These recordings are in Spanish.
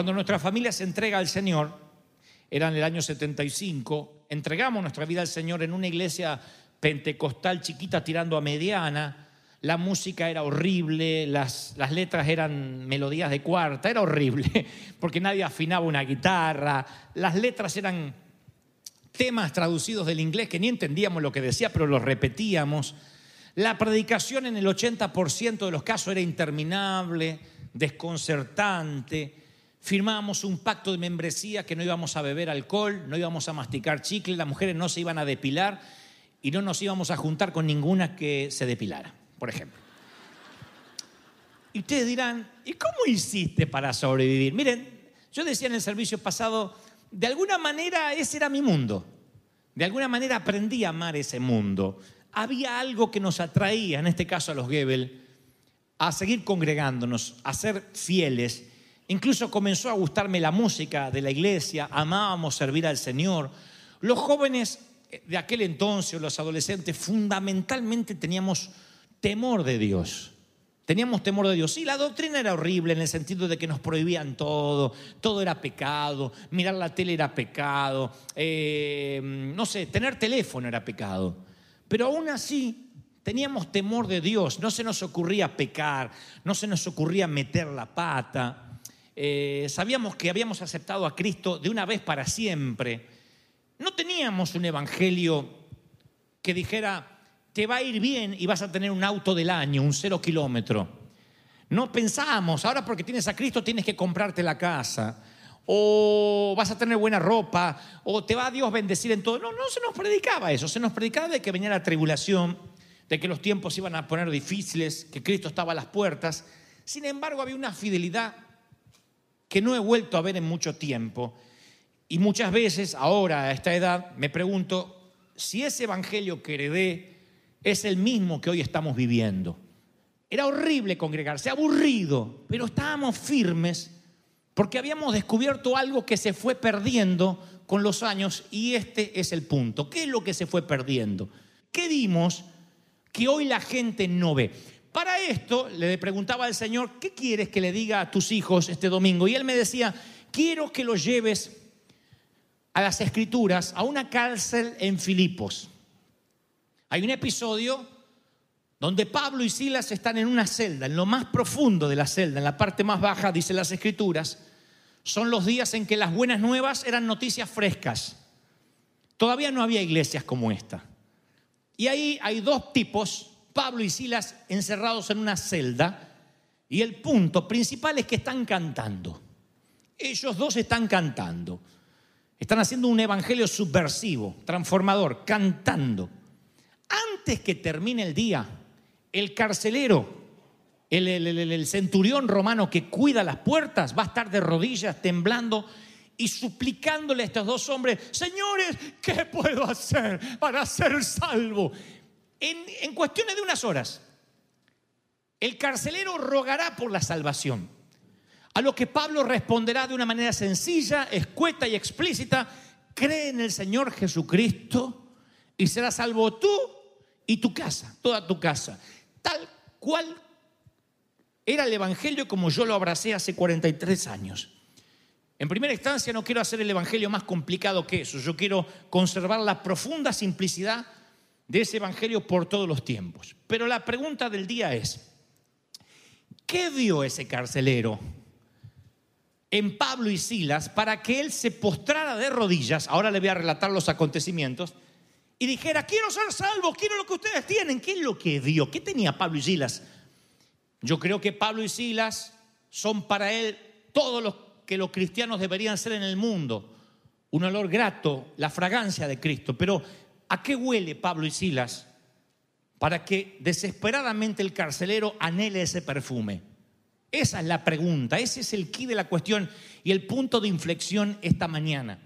Cuando nuestra familia se entrega al Señor, era en el año 75, entregamos nuestra vida al Señor en una iglesia pentecostal chiquita tirando a mediana, la música era horrible, las, las letras eran melodías de cuarta, era horrible, porque nadie afinaba una guitarra, las letras eran temas traducidos del inglés que ni entendíamos lo que decía, pero los repetíamos. La predicación en el 80% de los casos era interminable, desconcertante. Firmábamos un pacto de membresía que no íbamos a beber alcohol, no íbamos a masticar chicle, las mujeres no se iban a depilar y no nos íbamos a juntar con ninguna que se depilara, por ejemplo. Y ustedes dirán, ¿y cómo hiciste para sobrevivir? Miren, yo decía en el servicio pasado, de alguna manera ese era mi mundo. De alguna manera aprendí a amar ese mundo. Había algo que nos atraía, en este caso a los Gebel, a seguir congregándonos, a ser fieles. Incluso comenzó a gustarme la música de la iglesia, amábamos servir al Señor. Los jóvenes de aquel entonces, los adolescentes, fundamentalmente teníamos temor de Dios. Teníamos temor de Dios. Sí, la doctrina era horrible en el sentido de que nos prohibían todo, todo era pecado, mirar la tele era pecado, eh, no sé, tener teléfono era pecado. Pero aún así teníamos temor de Dios, no se nos ocurría pecar, no se nos ocurría meter la pata. Eh, sabíamos que habíamos aceptado a Cristo de una vez para siempre. No teníamos un evangelio que dijera, te va a ir bien y vas a tener un auto del año, un cero kilómetro. No pensábamos, ahora porque tienes a Cristo tienes que comprarte la casa, o vas a tener buena ropa, o te va a Dios bendecir en todo. No, no se nos predicaba eso, se nos predicaba de que venía la tribulación, de que los tiempos iban a poner difíciles, que Cristo estaba a las puertas. Sin embargo, había una fidelidad que no he vuelto a ver en mucho tiempo. Y muchas veces, ahora a esta edad, me pregunto si ese evangelio que heredé es el mismo que hoy estamos viviendo. Era horrible congregarse, aburrido, pero estábamos firmes porque habíamos descubierto algo que se fue perdiendo con los años y este es el punto. ¿Qué es lo que se fue perdiendo? ¿Qué dimos que hoy la gente no ve? Para esto le preguntaba al Señor, ¿qué quieres que le diga a tus hijos este domingo? Y él me decía, quiero que los lleves a las escrituras, a una cárcel en Filipos. Hay un episodio donde Pablo y Silas están en una celda, en lo más profundo de la celda, en la parte más baja, dice las escrituras. Son los días en que las buenas nuevas eran noticias frescas. Todavía no había iglesias como esta. Y ahí hay dos tipos, Pablo y Silas, encerrados en una celda. Y el punto principal es que están cantando. Ellos dos están cantando. Están haciendo un evangelio subversivo, transformador, cantando. Antes que termine el día, el carcelero, el, centurión romano que cuida las puertas, va a estar de rodillas, temblando y suplicándole a estos dos hombres, señores, ¿qué puedo hacer para ser salvo? En, cuestiones de unas horas, el carcelero rogará por la salvación. A lo que Pablo responderá de una manera sencilla, escueta y explícita, cree en el Señor Jesucristo y serás salvo tú y tu casa, toda tu casa. Tal cual era el Evangelio como yo lo abracé hace 43 años. En primera instancia no quiero hacer el Evangelio más complicado que eso, yo quiero conservar la profunda simplicidad de ese Evangelio por todos los tiempos. Pero la pregunta del día es, ¿qué vio ese carcelero en Pablo y Silas para que él se postrara de rodillas? Ahora le voy a relatar los acontecimientos. Y dijera, quiero ser salvo, quiero lo que ustedes tienen. ¿Qué es lo que vio? ¿Qué tenía Pablo y Silas? Yo creo que Pablo y Silas son para él todos los que los cristianos deberían ser en el mundo. Un olor grato, la fragancia de Cristo. Pero ¿a qué huele Pablo y Silas para que desesperadamente el carcelero anhele ese perfume? Esa es la pregunta, ese es el key de la cuestión y el punto de inflexión esta mañana.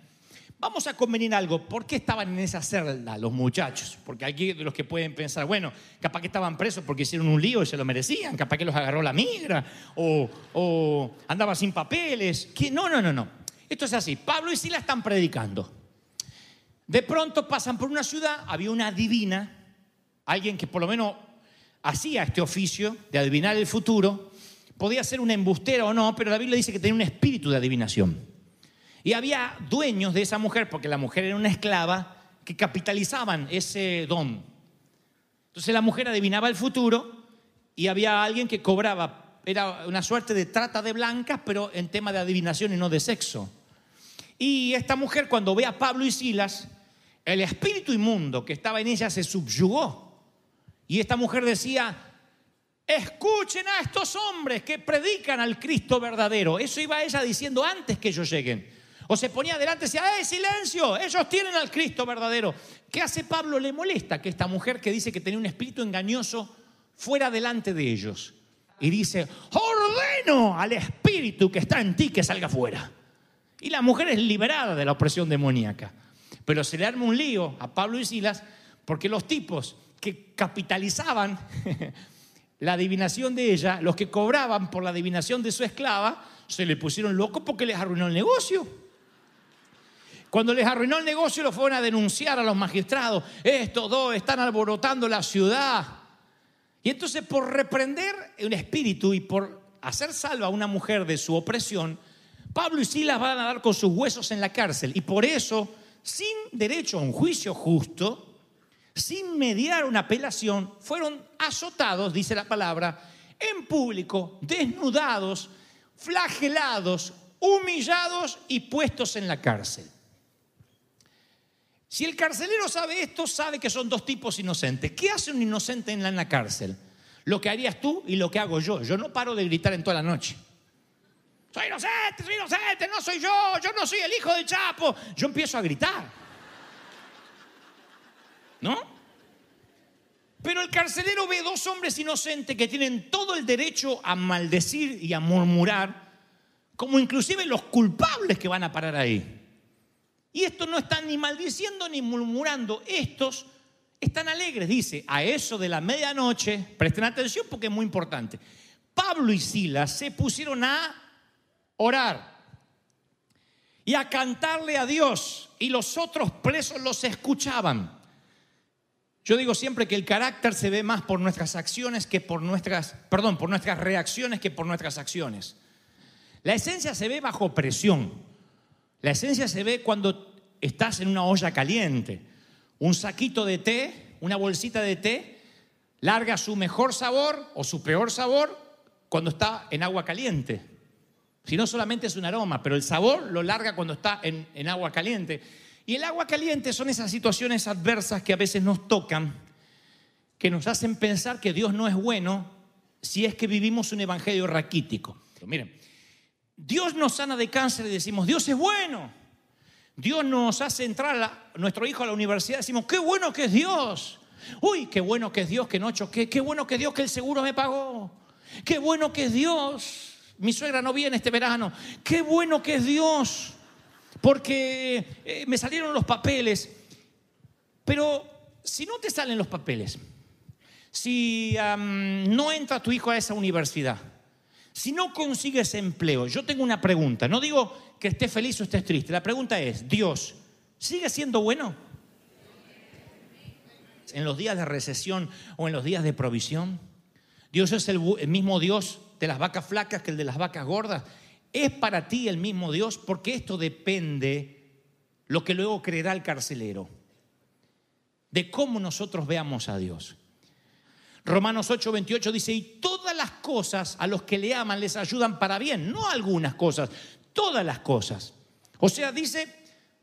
Vamos a convenir algo, ¿por qué estaban en esa celda los muchachos? Porque hay de los que pueden pensar, bueno, capaz que estaban presos porque hicieron un lío y se lo merecían, capaz que los agarró la migra o, o andaba sin papeles. No, no, no, no. Esto es así, Pablo y Sila están predicando. De pronto pasan por una ciudad, había una divina, alguien que por lo menos hacía este oficio de adivinar el futuro, podía ser una embustera o no, pero la Biblia dice que tenía un espíritu de adivinación. Y había dueños de esa mujer, porque la mujer era una esclava, que capitalizaban ese don. Entonces la mujer adivinaba el futuro y había alguien que cobraba, era una suerte de trata de blancas, pero en tema de adivinación y no de sexo. Y esta mujer cuando ve a Pablo y Silas, el espíritu inmundo que estaba en ella se subyugó. Y esta mujer decía, escuchen a estos hombres que predican al Cristo verdadero. Eso iba ella diciendo antes que ellos lleguen. O se ponía delante y decía, ¡eh, silencio! Ellos tienen al Cristo verdadero. ¿Qué hace Pablo? Le molesta que esta mujer que dice que tenía un espíritu engañoso fuera delante de ellos. Y dice, ordeno al espíritu que está en ti que salga fuera. Y la mujer es liberada de la opresión demoníaca. Pero se le arma un lío a Pablo y Silas porque los tipos que capitalizaban la adivinación de ella, los que cobraban por la adivinación de su esclava, se le pusieron locos porque les arruinó el negocio. Cuando les arruinó el negocio, lo fueron a denunciar a los magistrados. Estos dos están alborotando la ciudad. Y entonces por reprender un espíritu y por hacer salva a una mujer de su opresión, Pablo y Silas van a dar con sus huesos en la cárcel. Y por eso, sin derecho a un juicio justo, sin mediar una apelación, fueron azotados, dice la palabra, en público, desnudados, flagelados, humillados y puestos en la cárcel. Si el carcelero sabe esto, sabe que son dos tipos inocentes. ¿Qué hace un inocente en la, cárcel? Lo que harías tú y lo que hago yo. Yo no paro de gritar en toda la noche. Soy inocente, soy inocente, no soy yo, yo no soy el hijo del Chapo. Yo empiezo a gritar. ¿No? Pero el carcelero ve dos hombres inocentes que tienen todo el derecho a maldecir y a murmurar, como inclusive los culpables que van a parar ahí. Y estos no están ni maldiciendo ni murmurando, estos están alegres, dice, a eso de la medianoche, presten atención porque es muy importante. Pablo y Silas se pusieron a orar y a cantarle a Dios y los otros presos los escuchaban. Yo digo siempre que el carácter se ve más por nuestras acciones que por nuestras, perdón, por nuestras reacciones que por nuestras acciones. La esencia se ve bajo presión. La esencia se ve cuando estás en una olla caliente. Un saquito de té, una bolsita de té, larga su mejor sabor o su peor sabor cuando está en agua caliente. Si no solamente es un aroma, pero el sabor lo larga cuando está en, agua caliente. Y el agua caliente son esas situaciones adversas que a veces nos tocan, que nos hacen pensar que Dios no es bueno si es que vivimos un evangelio raquítico. Miren, Dios nos sana de cáncer y decimos, Dios es bueno. Dios nos hace entrar a nuestro hijo a la universidad y decimos, qué bueno que es Dios. Uy, qué bueno que es Dios que no choqué. Qué bueno que es Dios que el seguro me pagó. Qué bueno que es Dios. Mi suegra no viene este verano. Qué bueno que es Dios. Porque eh, me salieron los papeles. Pero si no te salen los papeles, si no entra tu hijo a esa universidad, si no consigues empleo, yo tengo una pregunta. No digo que estés feliz o estés triste. La pregunta es, Dios, ¿sigue siendo bueno? En los días de recesión o en los días de provisión. Dios es el, mismo Dios de las vacas flacas que el de las vacas gordas. ¿es para ti el mismo Dios? Porque esto depende lo que luego creerá el carcelero, de cómo nosotros veamos a Dios. Romanos 8, 28 dice, y todas las cosas a los que le aman les ayudan para bien, no algunas cosas, todas las cosas. O sea, dice,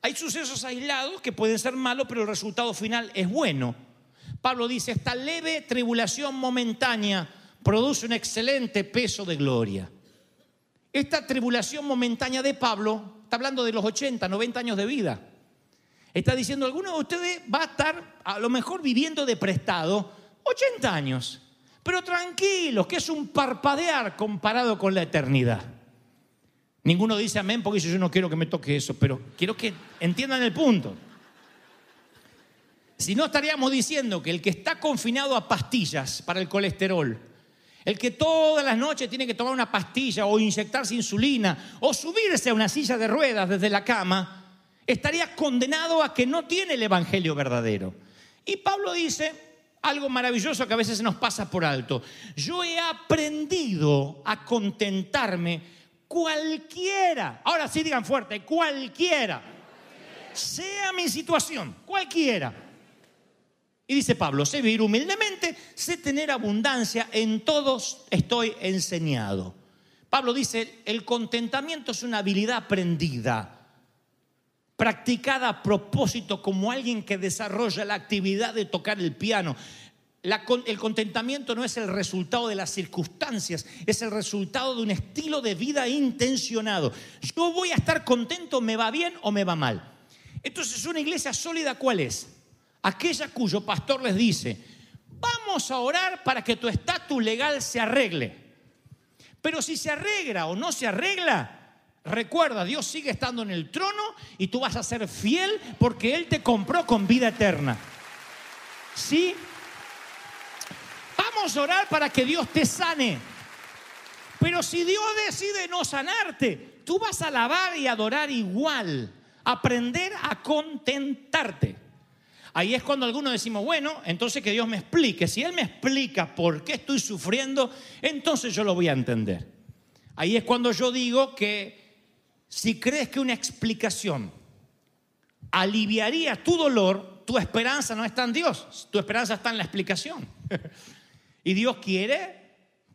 hay sucesos aislados que pueden ser malos, pero el resultado final es bueno. Pablo dice, esta leve tribulación momentánea produce un excelente peso de gloria. Esta tribulación momentánea de Pablo está hablando de los 80, 90 años de vida. Está diciendo, alguno de ustedes va a estar a lo mejor viviendo de prestado 80 años, pero tranquilos, que es un parpadear comparado con la eternidad. Ninguno dice amén porque yo no quiero que me toque eso, pero quiero que entiendan el punto. Si no estaríamos diciendo que el que está confinado a pastillas para el colesterol, el que todas las noches tiene que tomar una pastilla o inyectarse insulina o subirse a una silla de ruedas desde la cama, estaría condenado a que no tiene el Evangelio verdadero. Y Pablo dice algo maravilloso que a veces nos pasa por alto. Yo he aprendido a contentarme cualquiera. Ahora sí digan fuerte, cualquiera. Sea mi situación, cualquiera. Y dice Pablo, sé vivir humildemente, sé tener abundancia, en todos estoy enseñado. Pablo dice, el contentamiento es una habilidad aprendida practicada a propósito como alguien que desarrolla la actividad de tocar el piano. el contentamiento no es el resultado de las circunstancias, es el resultado de un estilo de vida intencionado. Yo voy a estar contento, me va bien o me va mal. Entonces, una iglesia sólida, ¿cuál es? Aquella cuyo pastor les dice, vamos a orar para que tu estatus legal se arregle. Pero si se arregla o no se arregla, Recuerda, Dios sigue estando en el trono y tú vas a ser fiel porque Él te compró con vida eterna. ¿Sí? Vamos a orar para que Dios te sane. Pero si Dios decide no sanarte, tú vas a alabar y adorar igual. Aprender a contentarte. Ahí es cuando algunos decimos, bueno, entonces que Dios me explique. Si Él me explica por qué estoy sufriendo, entonces yo lo voy a entender. Ahí es cuando yo digo que si crees que una explicación aliviaría tu dolor, tu esperanza no está en Dios, tu esperanza está en la explicación. y Dios quiere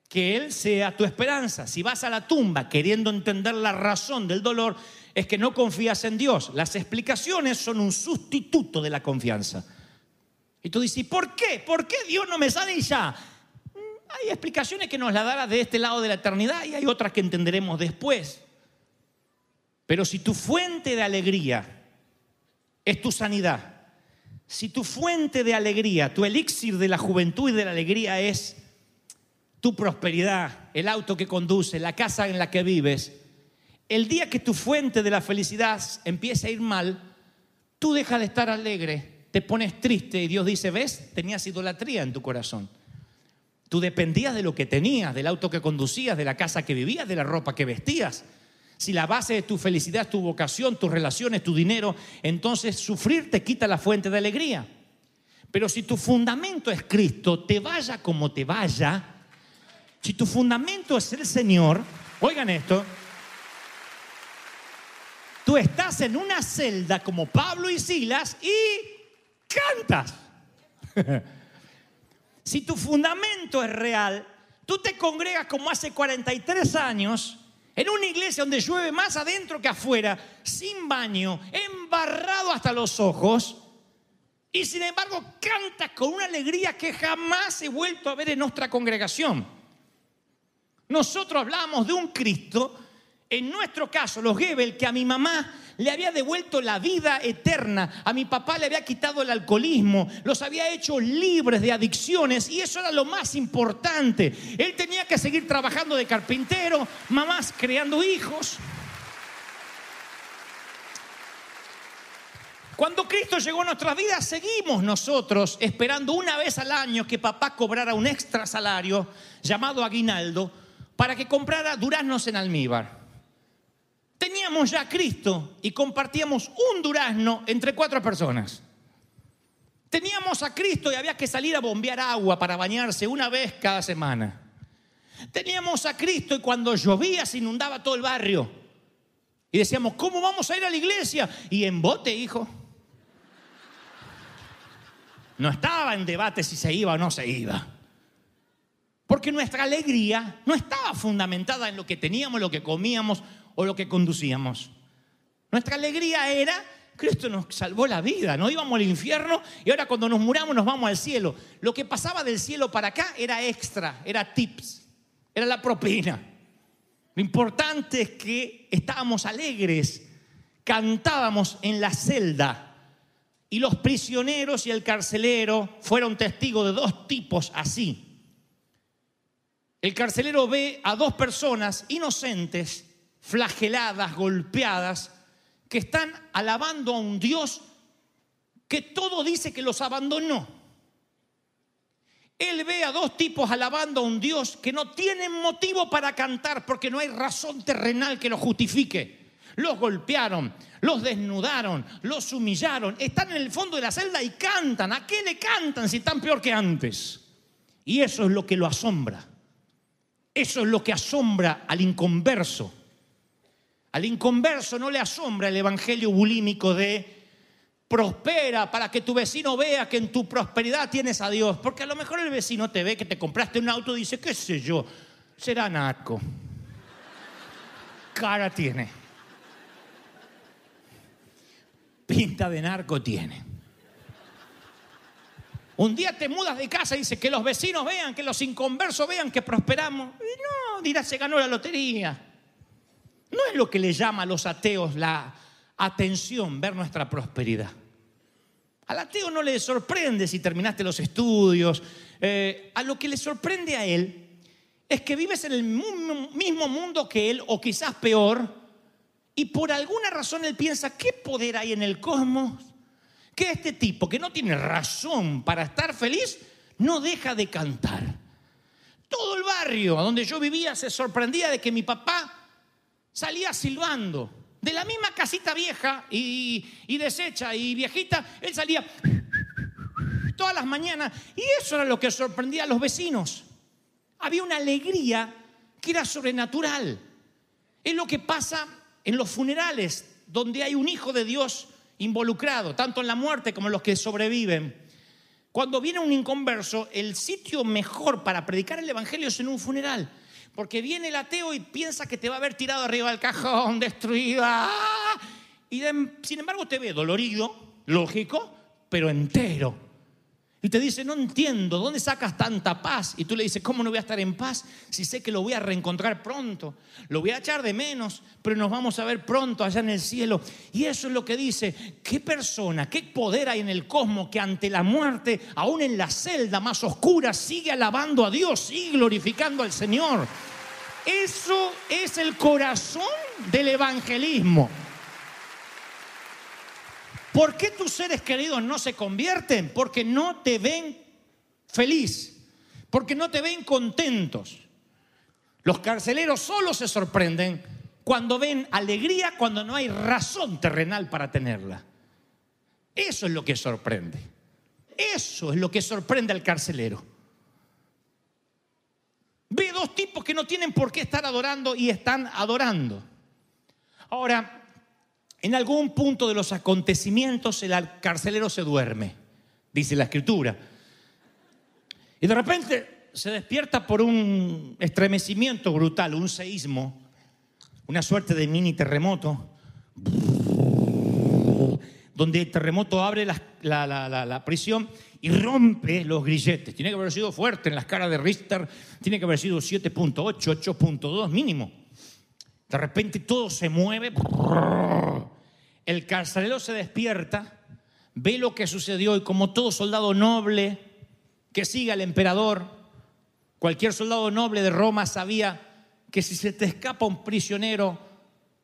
que Él sea tu esperanza. Si vas a la tumba queriendo entender la razón del dolor, es que no confías en Dios. Las explicaciones son un sustituto de la confianza. Y tú dices, ¿por qué? ¿Por qué Dios no me sale ya? Mm, hay explicaciones que nos la dará de este lado de la eternidad y hay otras que entenderemos después. Pero si tu fuente de alegría es tu sanidad, si tu fuente de alegría, tu elixir de la juventud y de la alegría es tu prosperidad, el auto que conduce, la casa en la que vives, el día que tu fuente de la felicidad empiece a ir mal, tú dejas de estar alegre, te pones triste y Dios dice, ves, tenías idolatría en tu corazón. Tú dependías de lo que tenías, del auto que conducías, de la casa que vivías, de la ropa que vestías. Si la base de tu felicidad es tu vocación, tus relaciones, tu dinero, entonces sufrir te quita la fuente de alegría. Pero si tu fundamento es Cristo, te vaya como te vaya, si tu fundamento es el Señor, oigan esto, tú estás en una celda como Pablo y Silas y cantas. si tu fundamento es real, tú te congregas como hace 43 años en una iglesia donde llueve más adentro que afuera, sin baño, embarrado hasta los ojos, y sin embargo canta con una alegría que jamás he vuelto a ver en nuestra congregación. Nosotros hablamos de un Cristo, en nuestro caso, los Gebel, que a mi mamá le había devuelto la vida eterna, a mi papá le había quitado el alcoholismo, los había hecho libres de adicciones y eso era lo más importante. Él tenía que seguir trabajando de carpintero, mamás creando hijos. Cuando Cristo llegó a nuestras vidas, seguimos nosotros esperando una vez al año que papá cobrara un extra salario llamado aguinaldo para que comprara duraznos en almíbar. Teníamos ya a Cristo y compartíamos un durazno entre cuatro personas. Teníamos a Cristo y había que salir a bombear agua para bañarse una vez cada semana. Teníamos a Cristo y cuando llovía se inundaba todo el barrio. Y decíamos, ¿cómo vamos a ir a la iglesia? Y en bote, hijo. No estaba en debate si se iba o no se iba. Porque nuestra alegría no estaba fundamentada en lo que teníamos, lo que comíamos o lo que conducíamos. Nuestra alegría era, Cristo nos salvó la vida, no íbamos al infierno y ahora cuando nos muramos nos vamos al cielo. Lo que pasaba del cielo para acá era extra, era tips, era la propina. Lo importante es que estábamos alegres, cantábamos en la celda y los prisioneros y el carcelero fueron testigos de dos tipos así. El carcelero ve a dos personas inocentes, flageladas, golpeadas, que están alabando a un Dios que todo dice que los abandonó. Él ve a dos tipos alabando a un Dios que no tienen motivo para cantar porque no hay razón terrenal que lo justifique. Los golpearon, los desnudaron, los humillaron, están en el fondo de la celda y cantan. ¿A qué le cantan si están peor que antes? Y eso es lo que lo asombra. Eso es lo que asombra al inconverso. Al inconverso no le asombra el evangelio bulímico de prospera para que tu vecino vea que en tu prosperidad tienes a Dios. Porque a lo mejor el vecino te ve que te compraste un auto y dice, qué sé yo, será narco. Cara tiene. Pinta de narco tiene. Un día te mudas de casa y dices que los vecinos vean, que los inconversos vean que prosperamos. No, dirás, se ganó la lotería. No es lo que le llama a los ateos la atención, ver nuestra prosperidad. Al ateo no le sorprende si terminaste los estudios. Eh, a lo que le sorprende a él es que vives en el mismo mundo que él, o quizás peor, y por alguna razón él piensa, ¿qué poder hay en el cosmos? Que este tipo, que no tiene razón para estar feliz, no deja de cantar. Todo el barrio donde yo vivía se sorprendía de que mi papá salía silbando. De la misma casita vieja y, y deshecha y viejita, él salía todas las mañanas. Y eso era lo que sorprendía a los vecinos. Había una alegría que era sobrenatural. Es lo que pasa en los funerales, donde hay un hijo de Dios involucrado, tanto en la muerte como en los que sobreviven. Cuando viene un inconverso, el sitio mejor para predicar el Evangelio es en un funeral. Porque viene el ateo y piensa que te va a haber tirado arriba del cajón, destruido. ¡ah! Y sin embargo te ve dolorido, lógico, pero entero. Y te dice, no entiendo, ¿dónde sacas tanta paz? Y tú le dices, ¿cómo no voy a estar en paz si sé que lo voy a reencontrar pronto? Lo voy a echar de menos, pero nos vamos a ver pronto allá en el cielo. Y eso es lo que dice, ¿qué persona, qué poder hay en el cosmos que ante la muerte, aún en la celda más oscura, sigue alabando a Dios, sigue glorificando al Señor? Eso es el corazón del evangelismo. ¿Por qué tus seres queridos no se convierten? Porque no te ven feliz, porque no te ven contentos. Los carceleros solo se sorprenden cuando ven alegría, cuando no hay razón terrenal para tenerla. Eso es lo que sorprende. Eso es lo que sorprende al carcelero. Ve dos tipos que no tienen por qué estar adorando y están adorando. Ahora, en algún punto de los acontecimientos el carcelero se duerme, dice la escritura. Y de repente se despierta por un estremecimiento brutal, un seísmo, una suerte de mini terremoto, donde el terremoto abre la, prisión y rompe los grilletes. Tiene que haber sido fuerte en las caras de Richter, tiene que haber sido 7.8, 8.2 mínimo. De repente todo se mueve. El carcelero se despierta, ve lo que sucedió y como todo soldado noble que sigue al emperador, cualquier soldado noble de Roma sabía que si se te escapa un prisionero,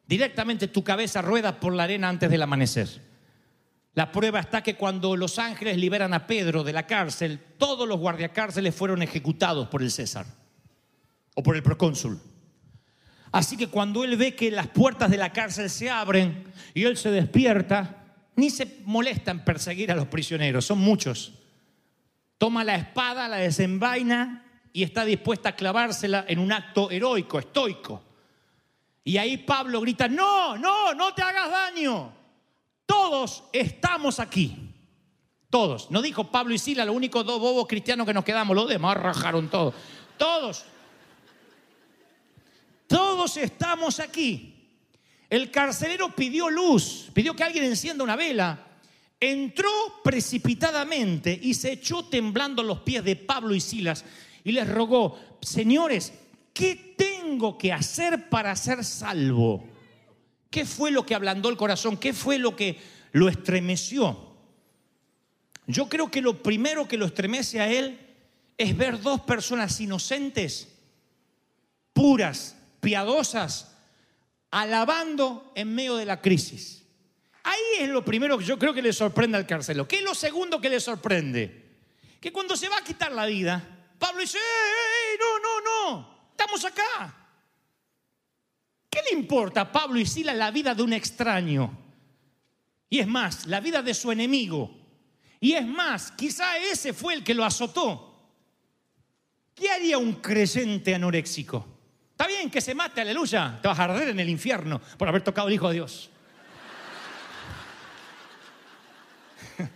directamente tu cabeza rueda por la arena antes del amanecer. La prueba está que cuando los ángeles liberan a Pedro de la cárcel, todos los guardiacárceles fueron ejecutados por el César o por el procónsul. Así que cuando él ve que las puertas de la cárcel se abren y él se despierta, ni se molesta en perseguir a los prisioneros, son muchos. Toma la espada, la desenvaina y está dispuesta a clavársela en un acto heroico, estoico. Y ahí Pablo grita, no, no, no te hagas daño. Todos estamos aquí. Todos. No dijo Pablo y Sila, los únicos dos bobos cristianos que nos quedamos. Los demás rajaron todos. Todos. Todos estamos aquí. El carcelero pidió luz, pidió que alguien encienda una vela. Entró precipitadamente y se echó temblando los pies de Pablo y Silas y les rogó, señores, ¿qué tengo que hacer para ser salvo? ¿Qué fue lo que ablandó el corazón? ¿Qué fue lo que lo estremeció? Yo creo que lo primero que lo estremece a él es ver dos personas inocentes, puras, piadosas, alabando en medio de la crisis. Ahí es lo primero que yo creo que le sorprende al carcelo. ¿Qué es lo segundo que le sorprende? Que cuando se va a quitar la vida, Pablo dice, ¡Ey, no, no, no! Estamos acá. ¿Qué le importa a Pablo y Sila la vida de un extraño? Y es más, la vida de su enemigo. Y es más, quizá ese fue el que lo azotó. ¿Qué haría un creyente anoréxico? Está bien que se mate, aleluya. Te vas a arder en el infierno por haber tocado el Hijo de Dios.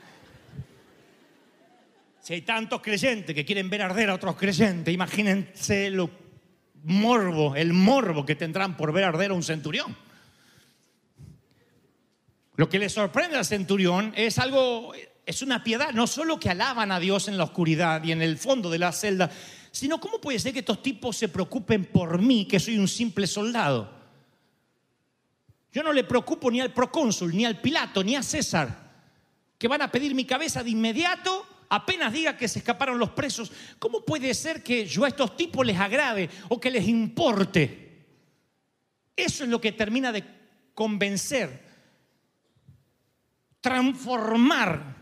Si hay tantos creyentes que quieren ver arder a otros creyentes, imagínense lo morbo, el morbo que tendrán por ver arder a un centurión. Lo que le sorprende al centurión es algo, es una piedad, no solo que alaban a Dios en la oscuridad y en el fondo de la celda, sino cómo puede ser que estos tipos se preocupen por mí, que soy un simple soldado. Yo no le preocupo ni al procónsul, ni al Pilato, ni a César, que van a pedir mi cabeza de inmediato apenas diga que se escaparon los presos. ¿Cómo puede ser que yo a estos tipos les agrade o que les importe? Eso es lo que termina de convencer, transformar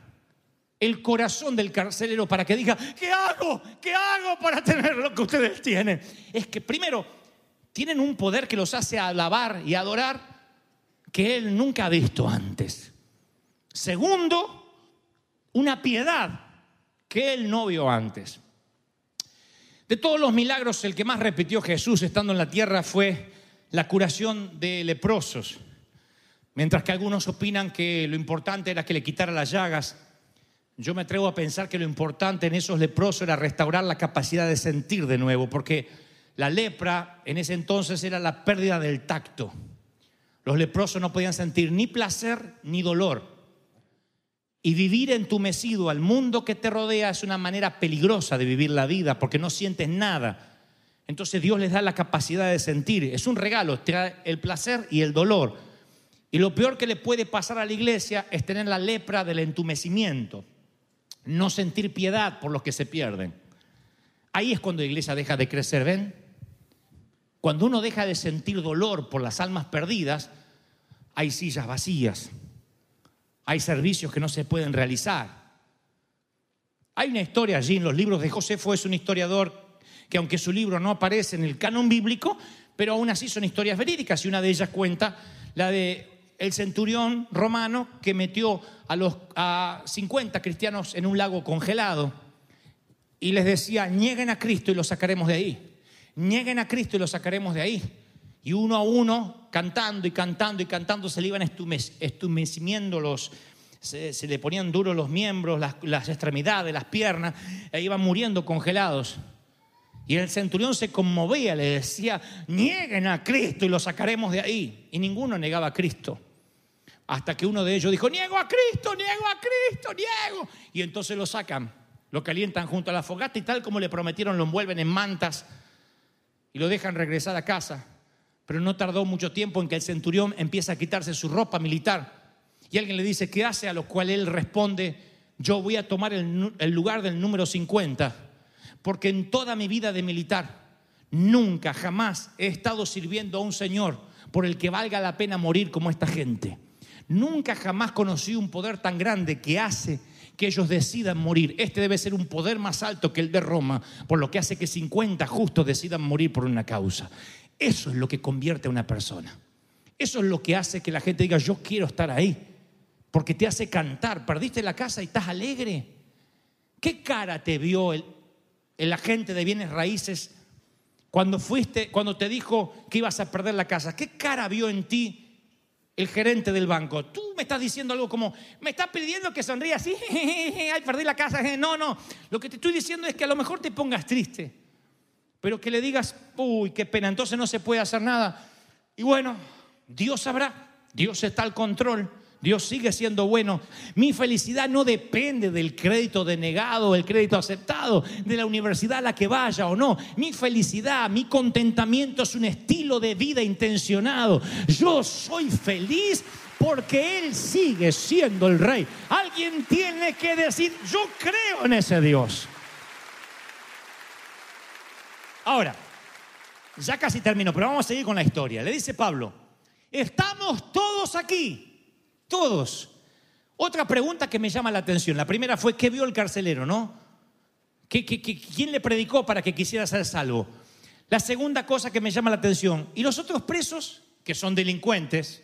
el corazón del carcelero para que diga, ¿qué hago? ¿Qué hago para tener lo que ustedes tienen? Es que primero, tienen un poder que los hace alabar y adorar que él nunca ha visto antes. Segundo, una piedad que él no vio antes. De todos los milagros, el que más repitió Jesús estando en la tierra fue la curación de leprosos. Mientras que algunos opinan que lo importante era que le quitara las llagas, yo me atrevo a pensar que lo importante en esos leprosos era restaurar la capacidad de sentir de nuevo, porque la lepra en ese entonces era la pérdida del tacto. Los leprosos no podían sentir ni placer ni dolor. Y vivir entumecido al mundo que te rodea es una manera peligrosa de vivir la vida porque no sientes nada. Entonces Dios les da la capacidad de sentir. Es un regalo, trae el placer y el dolor. Y lo peor que le puede pasar a la iglesia es tener la lepra del entumecimiento. No sentir piedad por los que se pierden. Ahí es cuando la iglesia deja de crecer, ¿ven? Cuando uno deja de sentir dolor por las almas perdidas, hay sillas vacías hay servicios que no se pueden realizar. Hay una historia allí en los libros de Josefo, es un historiador que aunque su libro no aparece en el canon bíblico, pero aún así son historias verídicas y una de ellas cuenta la de el centurión romano que metió a los a 50 cristianos en un lago congelado y les decía, nieguen a Cristo y lo sacaremos de ahí. Nieguen a Cristo y lo sacaremos de ahí. Y uno a uno, cantando y cantando y cantando, se le iban estumeciendo los, se, le ponían duros los miembros, las, las extremidades, las piernas, e iban muriendo congelados. Y el centurión se conmovía, le decía, nieguen a Cristo y lo sacaremos de ahí. Y ninguno negaba a Cristo. Hasta que uno de ellos dijo, niego a Cristo, niego a Cristo, niego. Y entonces lo sacan, lo calientan junto a la fogata y tal como le prometieron, lo envuelven en mantas y lo dejan regresar a casa. Pero no tardó mucho tiempo en que el centurión empieza a quitarse su ropa militar. Y alguien le dice, ¿qué hace? A lo cual él responde, yo voy a tomar el, el lugar del número 50, porque en toda mi vida de militar, nunca, jamás he estado sirviendo a un Señor por el que valga la pena morir como esta gente. Nunca jamás conocí un poder tan grande que hace que ellos decidan morir. Este debe ser un poder más alto que el de Roma, por lo que hace que 50 justos decidan morir por una causa. Eso es lo que convierte a una persona. Eso es lo que hace que la gente diga, yo quiero estar ahí. Porque te hace cantar. Perdiste la casa y estás alegre. ¿Qué cara te vio el, el agente de bienes raíces cuando fuiste, cuando te dijo que ibas a perder la casa? ¿Qué cara vio en ti el gerente del banco? Tú me estás diciendo algo como, me estás pidiendo que sonrías así, ay, perdí la casa. No, no. Lo que te estoy diciendo es que a lo mejor te pongas triste, pero que le digas, uy, qué pena, entonces no se puede hacer nada. Y bueno, Dios sabrá, Dios está al control. Dios sigue siendo bueno. Mi felicidad no depende del crédito denegado, el crédito aceptado, de la universidad a la que vaya o no. Mi felicidad, mi contentamiento es un estilo de vida intencionado. Yo soy feliz porque Él sigue siendo el rey. Alguien tiene que decir, yo creo en ese Dios. Ahora, ya casi termino, pero vamos a seguir con la historia. Le dice Pablo, estamos todos aquí todos. Otra pregunta que me llama la atención. La primera fue, ¿qué vio el carcelero, no? ¿Qué, quién le predicó para que quisiera ser salvo? La segunda cosa que me llama la atención, ¿y los otros presos, que son delincuentes?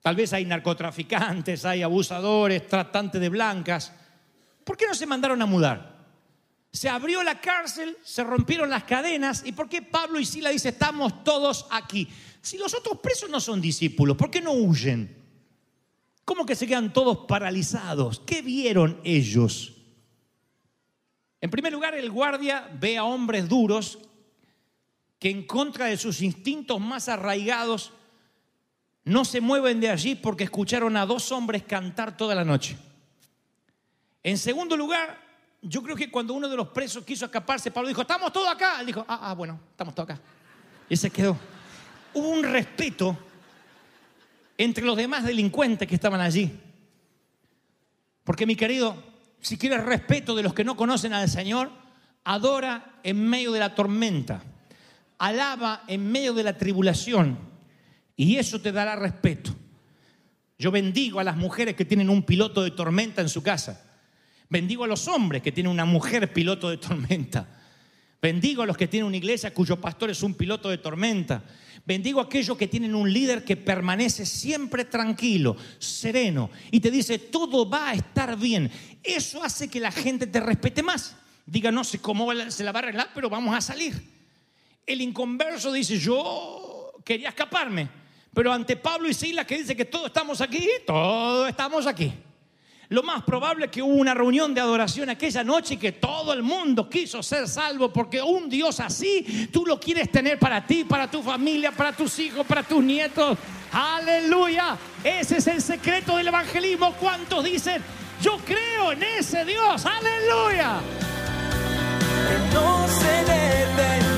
Tal vez hay narcotraficantes, hay abusadores, tratantes de blancas. ¿Por qué no se mandaron a mudar? Se abrió la cárcel, se rompieron las cadenas. ¿Y por qué Pablo y Sila dicen, estamos todos aquí? Si los otros presos no son discípulos, ¿por qué no huyen? ¿Cómo que se quedan todos paralizados? ¿Qué vieron ellos? En primer lugar, el guardia ve a hombres duros que en contra de sus instintos más arraigados no se mueven de allí porque escucharon a dos hombres cantar toda la noche. En segundo lugar, yo creo que cuando uno de los presos quiso escaparse, Pablo dijo, estamos todos acá. Él dijo, ah, ah, bueno, estamos todos acá. Y se quedó. Hubo un respeto entre los demás delincuentes que estaban allí. Porque mi querido, si quieres respeto de los que no conocen al Señor, adora en medio de la tormenta, alaba en medio de la tribulación y eso te dará respeto. Yo bendigo a las mujeres que tienen un piloto de tormenta en su casa. Bendigo a los hombres que tienen una mujer piloto de tormenta. Bendigo a los que tienen una iglesia cuyo pastor es un piloto de tormenta. Bendigo a aquellos que tienen un líder que permanece siempre tranquilo, sereno y te dice todo va a estar bien. Eso hace que la gente te respete más. Diga, no sé cómo se la va a arreglar, pero vamos a salir. El inconverso dice, yo quería escaparme, pero ante Pablo y Sila que dice que todos estamos aquí, todos estamos aquí. Lo más probable es que hubo una reunión de adoración aquella noche y que todo el mundo quiso ser salvo porque un Dios así tú lo quieres tener para ti, para tu familia, para tus hijos, para tus nietos. Aleluya. Ese es el secreto del evangelismo. ¿Cuántos dicen, yo creo en ese Dios? Aleluya. no se